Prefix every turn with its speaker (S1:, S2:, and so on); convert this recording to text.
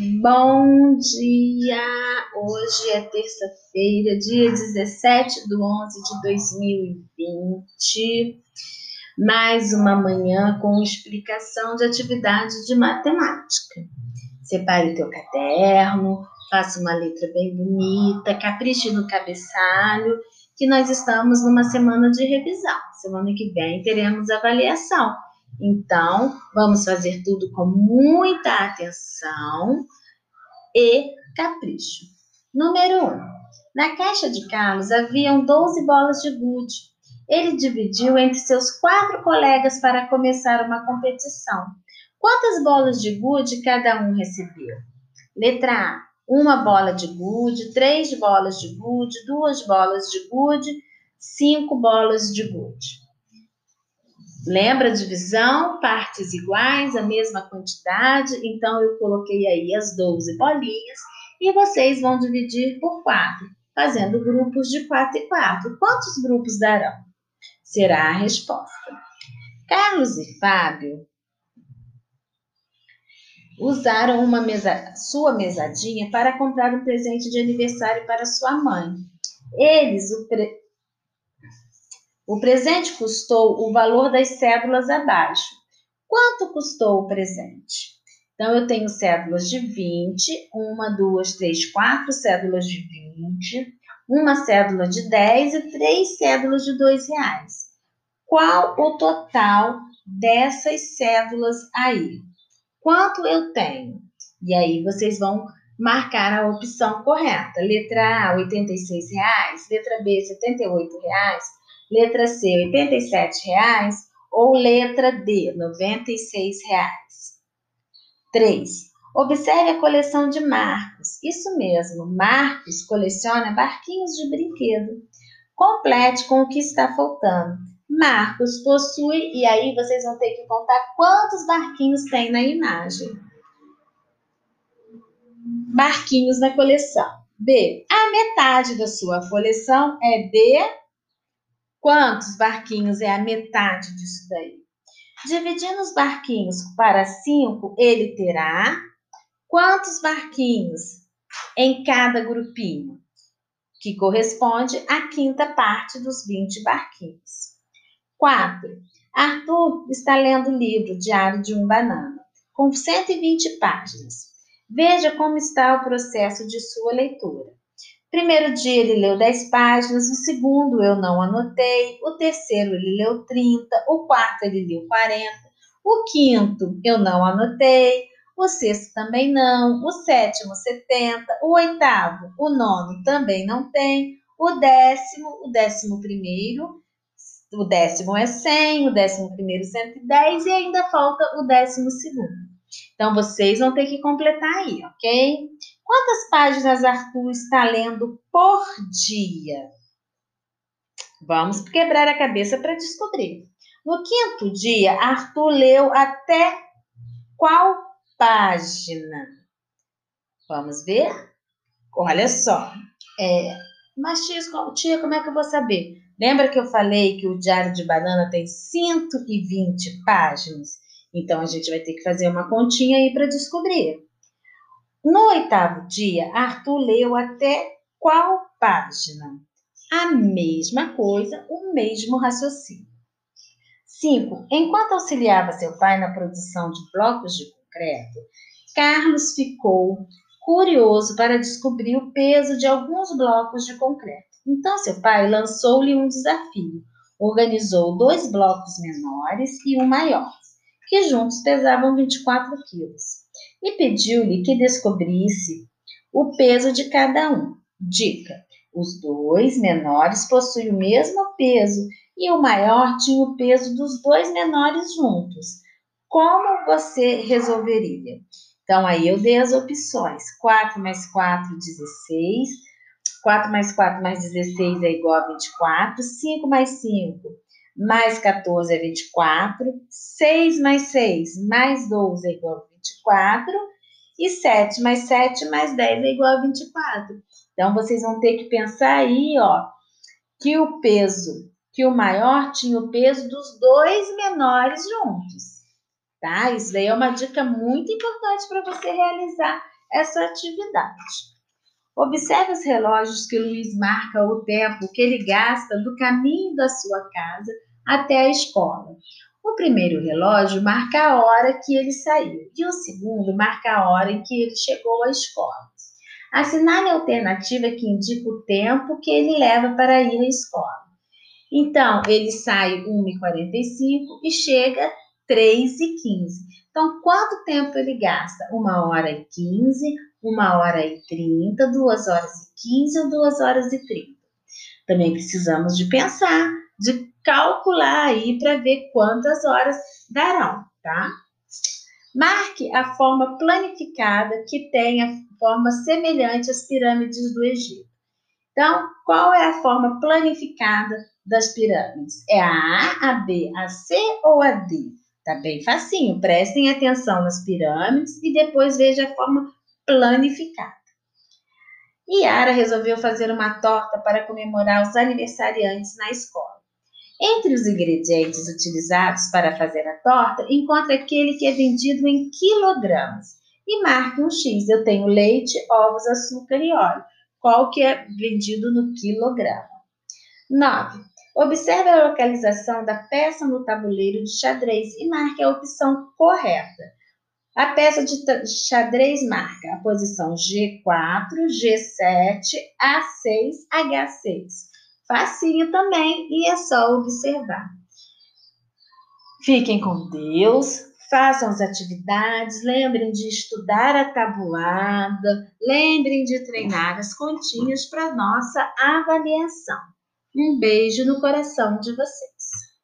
S1: Bom dia! Hoje é terça-feira, dia 17 de 11 de 2020. Mais uma manhã com explicação de atividade de matemática. Separe o teu caderno, faça uma letra bem bonita, capriche no cabeçalho, que nós estamos numa semana de revisão. Semana que vem teremos avaliação. Então, vamos fazer tudo com muita atenção e capricho. Número 1. Um, na caixa de Carlos haviam 12 bolas de gude. Ele dividiu entre seus quatro colegas para começar uma competição. Quantas bolas de gude cada um recebeu? Letra A. Uma bola de gude, três bolas de gude, duas bolas de gude, cinco bolas de gude. Lembra divisão? Partes iguais, a mesma quantidade. Então, eu coloquei aí as 12 bolinhas e vocês vão dividir por 4, fazendo grupos de 4 e 4. Quantos grupos darão? Será a resposta. Carlos e Fábio usaram uma mesa, sua mesadinha para comprar um presente de aniversário para sua mãe. Eles o, pre, o presente custou o valor das cédulas abaixo. Quanto custou o presente? Então, eu tenho cédulas de 20, uma, duas, três, quatro cédulas de 20, uma cédula de 10 e três cédulas de 2 reais. Qual o total dessas cédulas aí? Quanto eu tenho? E aí vocês vão marcar a opção correta. Letra A, 86 reais, letra B, 78 reais, Letra C, R$ 87,00 ou letra D, R$ 96,00. 3. Observe a coleção de Marcos. Isso mesmo, Marcos coleciona barquinhos de brinquedo. Complete com o que está faltando. Marcos possui, e aí vocês vão ter que contar quantos barquinhos tem na imagem. Barquinhos na coleção. B. A metade da sua coleção é de Quantos barquinhos é a metade disso daí? Dividindo os barquinhos para 5, ele terá quantos barquinhos em cada grupinho? Que corresponde à quinta parte dos 20 barquinhos. 4. Arthur está lendo o livro Diário de um Banana, com 120 páginas. Veja como está o processo de sua leitura. Primeiro dia ele leu 10 páginas, o segundo eu não anotei, o terceiro ele leu 30, o quarto ele leu 40, o quinto eu não anotei, o sexto também não, o sétimo 70, o oitavo, o nono também não tem, o décimo, o décimo primeiro, o décimo é 100, o décimo primeiro 110 e ainda falta o décimo segundo. Então, vocês vão ter que completar aí, ok? Quantas páginas Arthur está lendo por dia? Vamos quebrar a cabeça para descobrir. No quinto dia, Arthur leu até qual página? Vamos ver? Olha só. É, mas, tia, tia, como é que eu vou saber? Lembra que eu falei que o Diário de Banana tem 120 páginas? Então, a gente vai ter que fazer uma continha aí para descobrir. No oitavo dia, Arthur leu até qual página? A mesma coisa, o mesmo raciocínio. 5. Enquanto auxiliava seu pai na produção de blocos de concreto, Carlos ficou curioso para descobrir o peso de alguns blocos de concreto. Então, seu pai lançou-lhe um desafio. Organizou dois blocos menores e um maior, que juntos pesavam 24 quilos e pediu-lhe que descobrisse o peso de cada um. Dica: os dois menores possuem o mesmo peso e o maior tinha o peso dos dois menores juntos. Como você resolveria? Então, aí eu dei as opções: 4 mais 4, 16. 4 mais 4 mais 16 é igual a 24. 5 mais 5 mais 14 é 24. 6 mais 6 mais 12 é igual a 24. E 7 mais 7 mais 10 é igual a 24. Então, vocês vão ter que pensar aí, ó, que o peso, que o maior tinha o peso dos dois menores juntos, tá? Isso daí é uma dica muito importante para você realizar essa atividade. Observe os relógios que Luiz marca o tempo que ele gasta do caminho da sua casa até a escola. O primeiro relógio marca a hora que ele saiu e o segundo marca a hora em que ele chegou à escola. Assinale a alternativa que indica o tempo que ele leva para ir à escola. Então, ele sai 1h45 e chega 3h15. Então, quanto tempo ele gasta? 1 hora e 15, 1 hora e 30, 2 horas e 15 ou 2 horas e 30. Também precisamos de pensar, de calcular aí para ver quantas horas darão, tá? Marque a forma planificada que tenha forma semelhante às pirâmides do Egito. Então, qual é a forma planificada das pirâmides? É a A, a B, a C ou a D? Tá bem facinho. Prestem atenção nas pirâmides e depois veja a forma planificada. Yara resolveu fazer uma torta para comemorar os aniversariantes na escola. Entre os ingredientes utilizados para fazer a torta, encontra aquele que é vendido em quilogramas e marque um X. Eu tenho leite, ovos, açúcar e óleo. Qual que é vendido no quilograma? 9. Observe a localização da peça no tabuleiro de xadrez e marque a opção correta. A peça de xadrez marca a posição G4, G7, A6, H6. Facinho também e é só observar. Fiquem com Deus, façam as atividades, lembrem de estudar a tabuada, lembrem de treinar as continhas para nossa avaliação. Um beijo no coração de vocês.